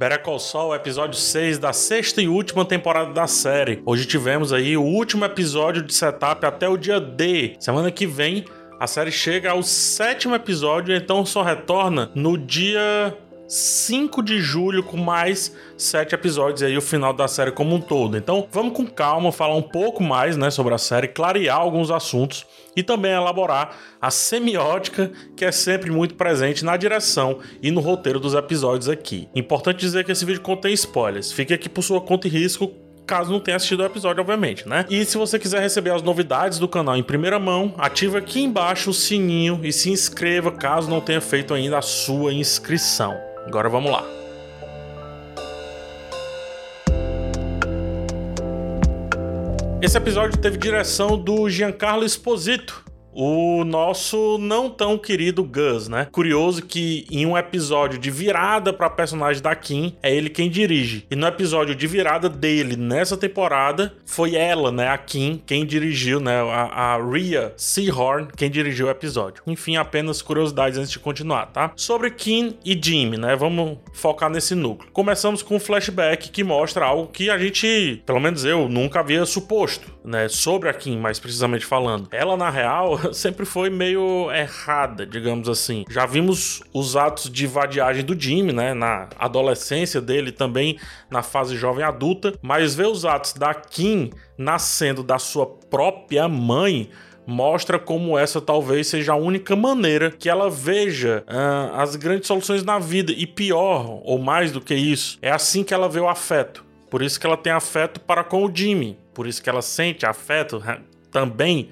Better Call Saul, episódio 6 da sexta e última temporada da série. Hoje tivemos aí o último episódio de setup até o dia D. Semana que vem a série chega ao sétimo episódio, então só retorna no dia 5 de julho com mais sete episódios aí o final da série como um todo. Então vamos com calma falar um pouco mais né, sobre a série, clarear alguns assuntos e também elaborar a semiótica que é sempre muito presente na direção e no roteiro dos episódios aqui. Importante dizer que esse vídeo contém spoilers. Fique aqui por sua conta e risco caso não tenha assistido o episódio, obviamente, né? E se você quiser receber as novidades do canal em primeira mão, ative aqui embaixo o sininho e se inscreva caso não tenha feito ainda a sua inscrição. Agora vamos lá. Esse episódio teve direção do Giancarlo Esposito, o nosso não tão querido Gus, né? Curioso que em um episódio de virada para personagem da Kim, é ele quem dirige. E no episódio de virada dele nessa temporada, foi ela, né, a Kim, quem dirigiu, né, a, a Rhea Seahorn, quem dirigiu o episódio. Enfim, apenas curiosidades antes de continuar, tá? Sobre Kim e Jimmy, né? Vamos focar nesse núcleo. Começamos com um flashback que mostra algo que a gente, pelo menos eu, nunca havia suposto, né, sobre a Kim, mais precisamente falando. Ela na real sempre foi meio errada, digamos assim. Já vimos os atos de vadiagem do Jimmy, né? Na adolescência dele, também na fase jovem adulta. Mas ver os atos da Kim nascendo da sua própria mãe mostra como essa talvez seja a única maneira que ela veja uh, as grandes soluções na vida. E pior, ou mais do que isso, é assim que ela vê o afeto. Por isso que ela tem afeto para com o Jimmy. Por isso que ela sente afeto também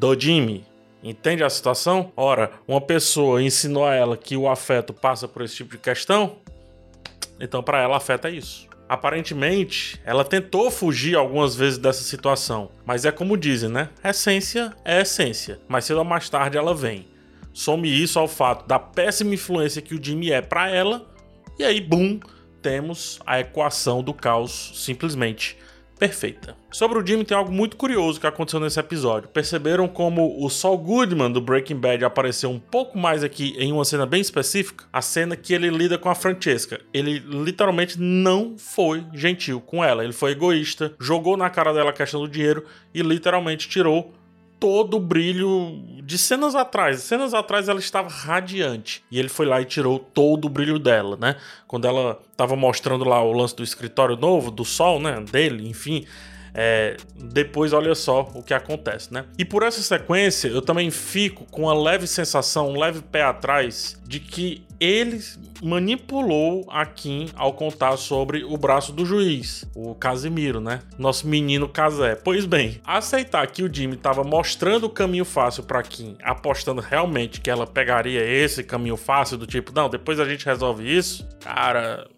do Jimmy. Entende a situação? Ora, uma pessoa ensinou a ela que o afeto passa por esse tipo de questão, então para ela afeta isso. Aparentemente, ela tentou fugir algumas vezes dessa situação, mas é como dizem, né? Essência é essência, mas cedo ou mais tarde ela vem. Some isso ao fato da péssima influência que o Jimmy é para ela, e aí, bum, temos a equação do caos simplesmente perfeita. Sobre o Jimmy tem algo muito curioso que aconteceu nesse episódio. Perceberam como o Saul Goodman do Breaking Bad apareceu um pouco mais aqui em uma cena bem específica? A cena que ele lida com a Francesca. Ele literalmente não foi gentil com ela. Ele foi egoísta, jogou na cara dela a questão do dinheiro e literalmente tirou todo o brilho de cenas atrás. Cenas atrás ela estava radiante. E ele foi lá e tirou todo o brilho dela, né? Quando ela estava mostrando lá o lance do escritório novo, do sol, né? Dele, enfim. É, depois, olha só o que acontece, né? E por essa sequência, eu também fico com a leve sensação, um leve pé atrás, de que ele manipulou a Kim ao contar sobre o braço do juiz, o Casimiro, né? Nosso menino Casé. Pois bem, aceitar que o Jimmy estava mostrando o caminho fácil para Kim, apostando realmente que ela pegaria esse caminho fácil, do tipo, não, depois a gente resolve isso, cara,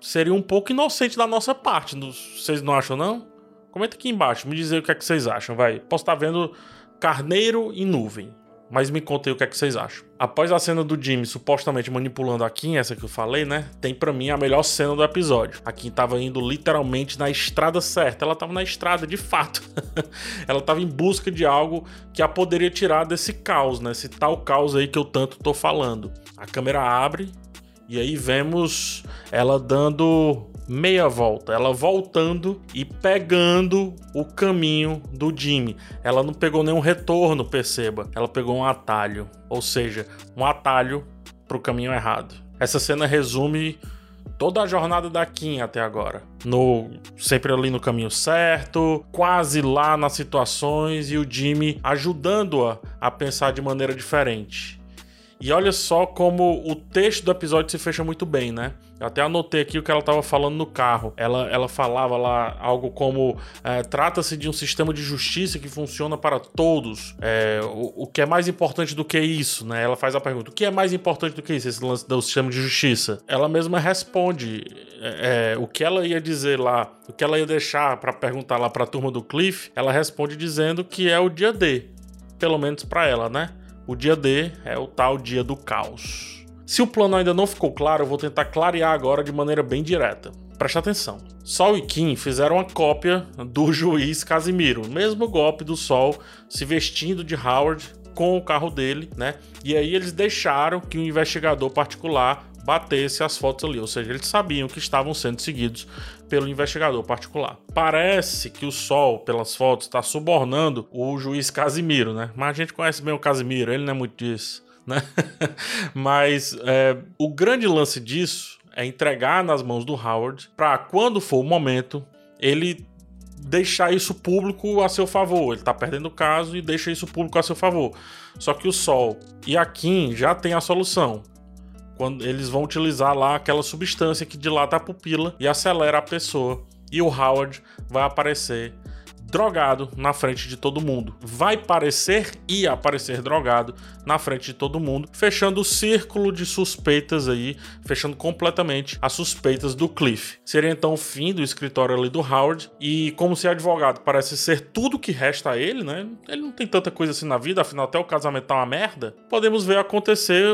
seria um pouco inocente da nossa parte. Vocês não acham, não? Comenta aqui embaixo, me dizer o que é que vocês acham, vai. Posso estar vendo carneiro em nuvem, mas me contem o que é que vocês acham. Após a cena do Jimmy supostamente manipulando a Kim, essa que eu falei, né? Tem para mim a melhor cena do episódio. A Kim tava indo literalmente na estrada certa. Ela tava na estrada, de fato. ela tava em busca de algo que a poderia tirar desse caos, né? Esse tal caos aí que eu tanto tô falando. A câmera abre e aí vemos ela dando meia volta, ela voltando e pegando o caminho do Jimmy. Ela não pegou nenhum retorno, perceba. Ela pegou um atalho, ou seja, um atalho para o caminho errado. Essa cena resume toda a jornada da Kim até agora. No sempre ali no caminho certo, quase lá nas situações e o Jimmy ajudando-a a pensar de maneira diferente. E olha só como o texto do episódio se fecha muito bem, né? Eu até anotei aqui o que ela estava falando no carro. Ela, ela falava lá algo como: é, trata-se de um sistema de justiça que funciona para todos. É, o, o que é mais importante do que isso, né? Ela faz a pergunta: o que é mais importante do que isso, esse lance do sistema de justiça? Ela mesma responde é, é o que ela ia dizer lá, o que ela ia deixar para perguntar lá para a turma do Cliff. Ela responde dizendo que é o dia D, pelo menos para ela, né? O dia D é o tal dia do caos. Se o plano ainda não ficou claro, eu vou tentar clarear agora de maneira bem direta. Preste atenção. Sol e Kim fizeram uma cópia do juiz Casimiro, mesmo golpe do Sol se vestindo de Howard com o carro dele, né? E aí eles deixaram que o investigador particular batesse as fotos ali, ou seja, eles sabiam que estavam sendo seguidos pelo investigador particular. Parece que o Sol, pelas fotos, está subornando o juiz Casimiro, né? Mas a gente conhece bem o Casimiro, ele não é muito disso, né? Mas é, o grande lance disso é entregar nas mãos do Howard para quando for o momento ele deixar isso público a seu favor. Ele está perdendo o caso e deixa isso público a seu favor. Só que o Sol e a Kim já tem a solução quando eles vão utilizar lá aquela substância que dilata a pupila e acelera a pessoa. E o Howard vai aparecer drogado na frente de todo mundo. Vai parecer e aparecer drogado na frente de todo mundo, fechando o círculo de suspeitas aí, fechando completamente as suspeitas do Cliff. Seria então o fim do escritório ali do Howard e como se advogado parece ser tudo que resta a ele, né? Ele não tem tanta coisa assim na vida, afinal até o casamento tá uma merda. Podemos ver acontecer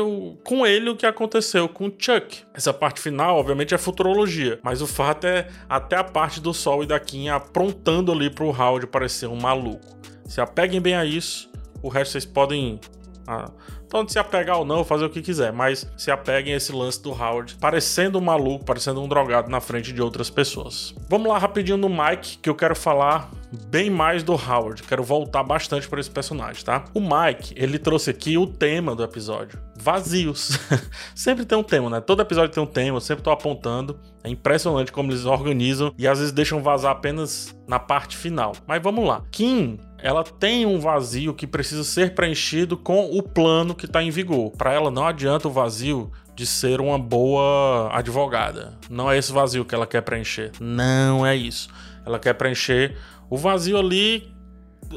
com ele o que aconteceu com Chuck. Essa parte final, obviamente, é futurologia, mas o fato é até a parte do Sol e da Kim aprontando ali pro Howard de parecer um maluco. Se apeguem bem a isso, o resto vocês podem. Ah, tanto se apegar ou não, fazer o que quiser, mas se apeguem a esse lance do Howard parecendo um maluco, parecendo um drogado na frente de outras pessoas. Vamos lá rapidinho no Mike, que eu quero falar bem mais do Howard, quero voltar bastante para esse personagem, tá? O Mike, ele trouxe aqui o tema do episódio: vazios. sempre tem um tema, né? Todo episódio tem um tema, eu sempre tô apontando. É impressionante como eles organizam e às vezes deixam vazar apenas na parte final. Mas vamos lá. Kim ela tem um vazio que precisa ser preenchido com o plano que está em vigor. Para ela não adianta o vazio de ser uma boa advogada. Não é esse vazio que ela quer preencher. Não é isso. Ela quer preencher o vazio ali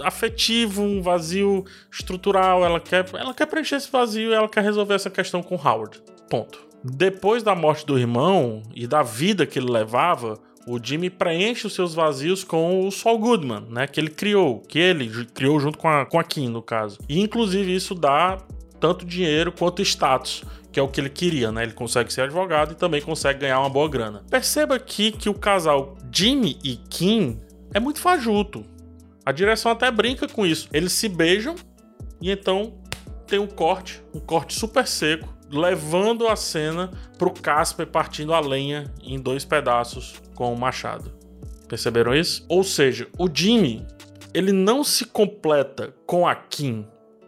afetivo, um vazio estrutural. Ela quer, ela quer preencher esse vazio e ela quer resolver essa questão com Howard. Ponto. Depois da morte do irmão e da vida que ele levava, o Jimmy preenche os seus vazios com o Saul Goodman, né? Que ele criou, que ele criou junto com a, com a Kim, no caso. E inclusive isso dá tanto dinheiro quanto status, que é o que ele queria, né? Ele consegue ser advogado e também consegue ganhar uma boa grana. Perceba aqui que o casal Jimmy e Kim é muito fajuto. A direção até brinca com isso. Eles se beijam e então tem um corte, um corte super seco, levando a cena pro Casper partindo a lenha em dois pedaços com o machado. Perceberam isso? Ou seja, o Jimmy, ele não se completa com a Kim.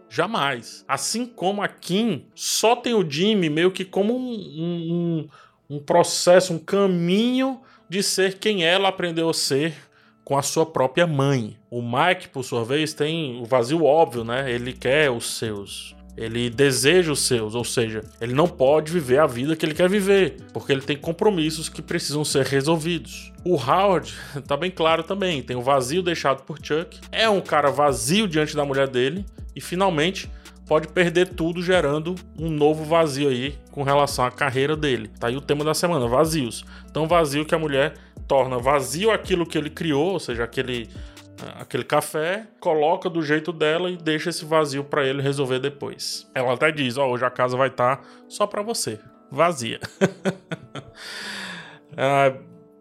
Jamais. Assim como a Kim, só tem o Jimmy meio que como um, um, um processo, um caminho de ser quem ela aprendeu a ser com a sua própria mãe. O Mike, por sua vez, tem o vazio óbvio, né? Ele quer os seus. Ele deseja os seus, ou seja, ele não pode viver a vida que ele quer viver, porque ele tem compromissos que precisam ser resolvidos. O Howard tá bem claro também, tem o vazio deixado por Chuck, é um cara vazio diante da mulher dele e finalmente pode perder tudo gerando um novo vazio aí com relação à carreira dele. Tá aí o tema da semana, vazios. Tão vazio que a mulher torna vazio aquilo que ele criou, ou seja, aquele aquele café, coloca do jeito dela e deixa esse vazio para ele resolver depois. Ela até diz: Ó, oh, hoje a casa vai estar tá só para você, vazia. ah,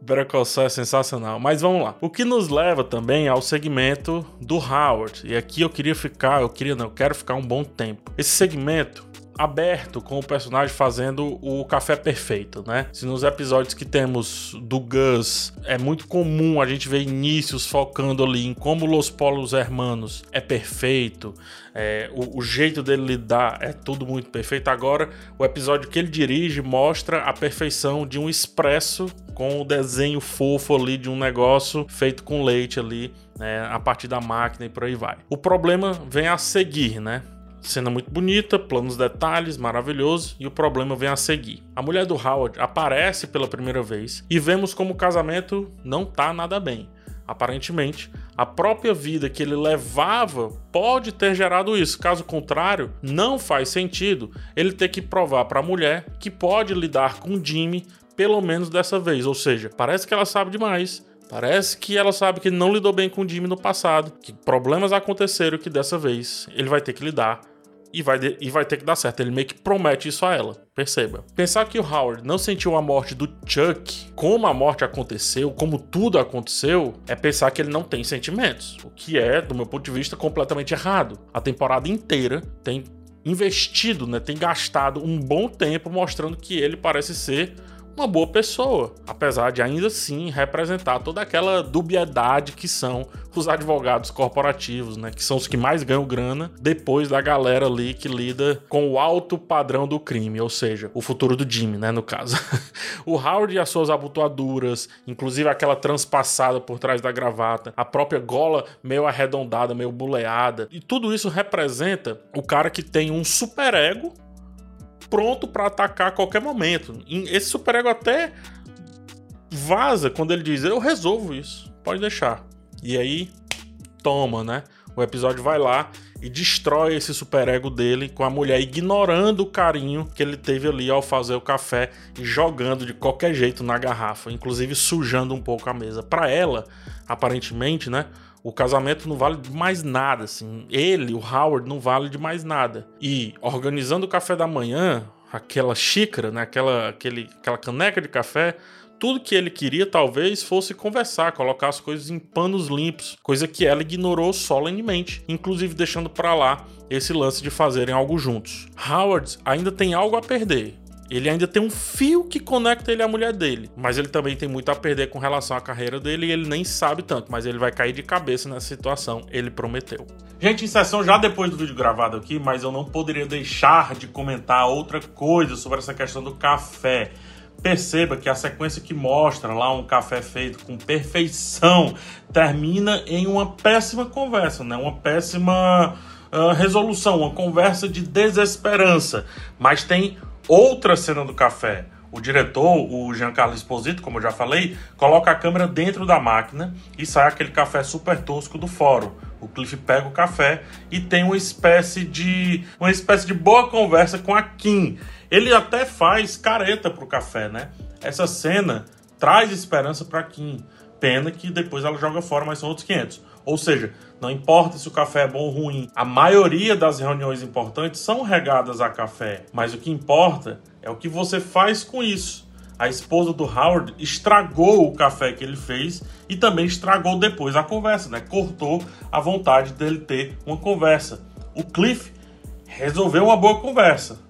Better Call Saul é sensacional. Mas vamos lá. O que nos leva também ao segmento do Howard. E aqui eu queria ficar, eu queria não, eu quero ficar um bom tempo. Esse segmento aberto com o personagem fazendo o café perfeito, né? Se nos episódios que temos do Gus é muito comum a gente ver inícios focando ali em como Los Polos Hermanos é perfeito, é, o, o, jeito dele lidar é tudo muito perfeito. Agora, o episódio que ele dirige mostra a perfeição de um expresso com o desenho fofo ali de um negócio feito com leite ali, né, a partir da máquina e por aí vai. O problema vem a seguir, né? Cena muito bonita, planos detalhes, maravilhoso, e o problema vem a seguir. A mulher do Howard aparece pela primeira vez e vemos como o casamento não tá nada bem. Aparentemente, a própria vida que ele levava pode ter gerado isso. Caso contrário, não faz sentido ele ter que provar para a mulher que pode lidar com Jimmy pelo menos dessa vez. Ou seja, parece que ela sabe demais. Parece que ela sabe que não lidou bem com o Jimmy no passado, que problemas aconteceram que dessa vez ele vai ter que lidar e vai, e vai ter que dar certo. Ele meio que promete isso a ela. Perceba. Pensar que o Howard não sentiu a morte do Chuck, como a morte aconteceu, como tudo aconteceu, é pensar que ele não tem sentimentos. O que é, do meu ponto de vista, completamente errado. A temporada inteira tem investido, né, tem gastado um bom tempo mostrando que ele parece ser uma boa pessoa, apesar de ainda assim representar toda aquela dubiedade que são os advogados corporativos, né, que são os que mais ganham grana depois da galera ali que lida com o alto padrão do crime, ou seja, o futuro do Jimmy, né, no caso. o Howard e as suas abotoaduras, inclusive aquela transpassada por trás da gravata, a própria gola meio arredondada, meio buleada, e tudo isso representa o cara que tem um superego pronto para atacar a qualquer momento. Esse superego até vaza quando ele diz: Eu resolvo isso, pode deixar. E aí, toma, né? O episódio vai lá e destrói esse superego dele com a mulher ignorando o carinho que ele teve ali ao fazer o café e jogando de qualquer jeito na garrafa, inclusive sujando um pouco a mesa. Para ela, aparentemente, né? O casamento não vale de mais nada, assim. Ele, o Howard, não vale de mais nada. E organizando o café da manhã, aquela xícara, né, aquela, aquele, aquela caneca de café, tudo que ele queria talvez fosse conversar, colocar as coisas em panos limpos, coisa que ela ignorou solenemente, inclusive deixando para lá esse lance de fazerem algo juntos. Howard ainda tem algo a perder. Ele ainda tem um fio que conecta ele à mulher dele, mas ele também tem muito a perder com relação à carreira dele e ele nem sabe tanto, mas ele vai cair de cabeça nessa situação, ele prometeu. Gente, em sessão já depois do vídeo gravado aqui, mas eu não poderia deixar de comentar outra coisa sobre essa questão do café. Perceba que a sequência que mostra lá um café feito com perfeição termina em uma péssima conversa, né? Uma péssima uh, resolução, uma conversa de desesperança. Mas tem Outra cena do café. O diretor, o Giancarlo Esposito, como eu já falei, coloca a câmera dentro da máquina e sai aquele café super tosco do fórum. O Cliff pega o café e tem uma espécie de uma espécie de boa conversa com a Kim. Ele até faz careta pro café, né? Essa cena traz esperança para Kim. Pena que depois ela joga fora, mas são outros 500. Ou seja, não importa se o café é bom ou ruim, a maioria das reuniões importantes são regadas a café, mas o que importa é o que você faz com isso. A esposa do Howard estragou o café que ele fez e também estragou depois a conversa, né? Cortou a vontade dele ter uma conversa. O Cliff resolveu uma boa conversa,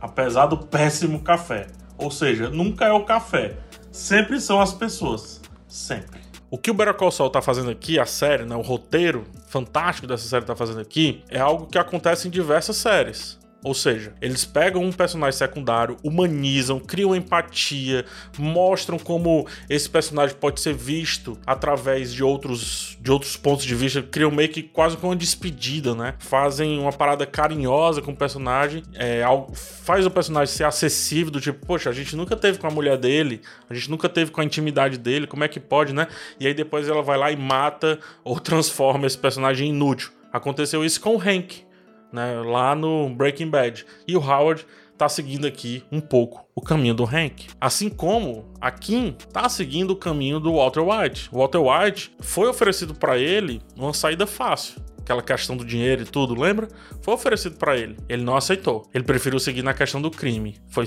apesar do péssimo café. Ou seja, nunca é o café, sempre são as pessoas, sempre. O que o Better Call Saul tá fazendo aqui, a série, né, o roteiro fantástico dessa série tá fazendo aqui, é algo que acontece em diversas séries. Ou seja, eles pegam um personagem secundário, humanizam, criam empatia, mostram como esse personagem pode ser visto através de outros, de outros pontos de vista, criam meio que quase como uma despedida, né? Fazem uma parada carinhosa com o personagem, é, faz o personagem ser acessível, do tipo, poxa, a gente nunca teve com a mulher dele, a gente nunca teve com a intimidade dele, como é que pode, né? E aí depois ela vai lá e mata ou transforma esse personagem em inútil. Aconteceu isso com o Hank né, lá no Breaking Bad. E o Howard tá seguindo aqui um pouco o caminho do Hank. Assim como a Kim tá seguindo o caminho do Walter White. O Walter White foi oferecido para ele uma saída fácil. Aquela questão do dinheiro e tudo, lembra? Foi oferecido para ele. Ele não aceitou. Ele preferiu seguir na questão do crime. Foi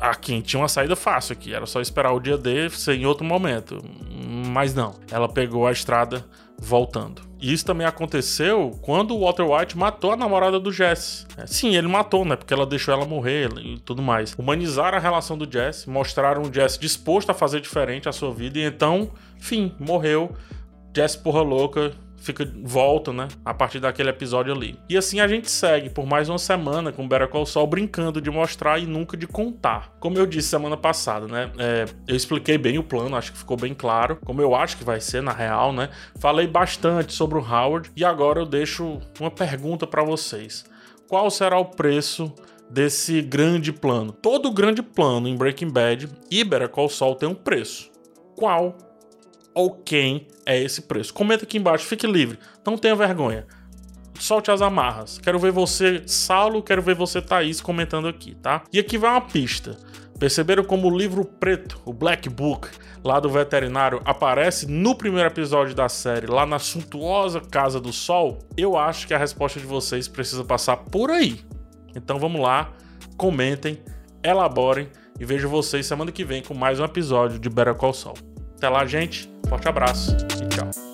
a Kim tinha uma saída fácil aqui, era só esperar o dia D ser em outro momento. Mas não, ela pegou a estrada voltando. E isso também aconteceu quando o Walter White matou a namorada do Jesse. É, sim, ele matou, né? Porque ela deixou ela morrer e tudo mais. Humanizaram a relação do Jesse, mostraram o Jesse disposto a fazer diferente a sua vida e então, fim, morreu. Jesse porra louca, fica volta, né? A partir daquele episódio ali. E assim a gente segue por mais uma semana com Better Call Saul brincando de mostrar e nunca de contar. Como eu disse semana passada, né? É, eu expliquei bem o plano, acho que ficou bem claro, como eu acho que vai ser na real, né? Falei bastante sobre o Howard e agora eu deixo uma pergunta para vocês. Qual será o preço desse grande plano? Todo grande plano em Breaking Bad e Better Call Saul tem um preço. Qual ou quem é esse preço? Comenta aqui embaixo, fique livre, não tenha vergonha. Solte as amarras. Quero ver você, Saulo, quero ver você, Thaís, comentando aqui, tá? E aqui vai uma pista. Perceberam como o livro preto, o Black Book, lá do veterinário, aparece no primeiro episódio da série, lá na suntuosa Casa do Sol? Eu acho que a resposta de vocês precisa passar por aí. Então vamos lá, comentem, elaborem e vejo vocês semana que vem com mais um episódio de Better Call Saul. Até lá, gente. Forte abraço e tchau.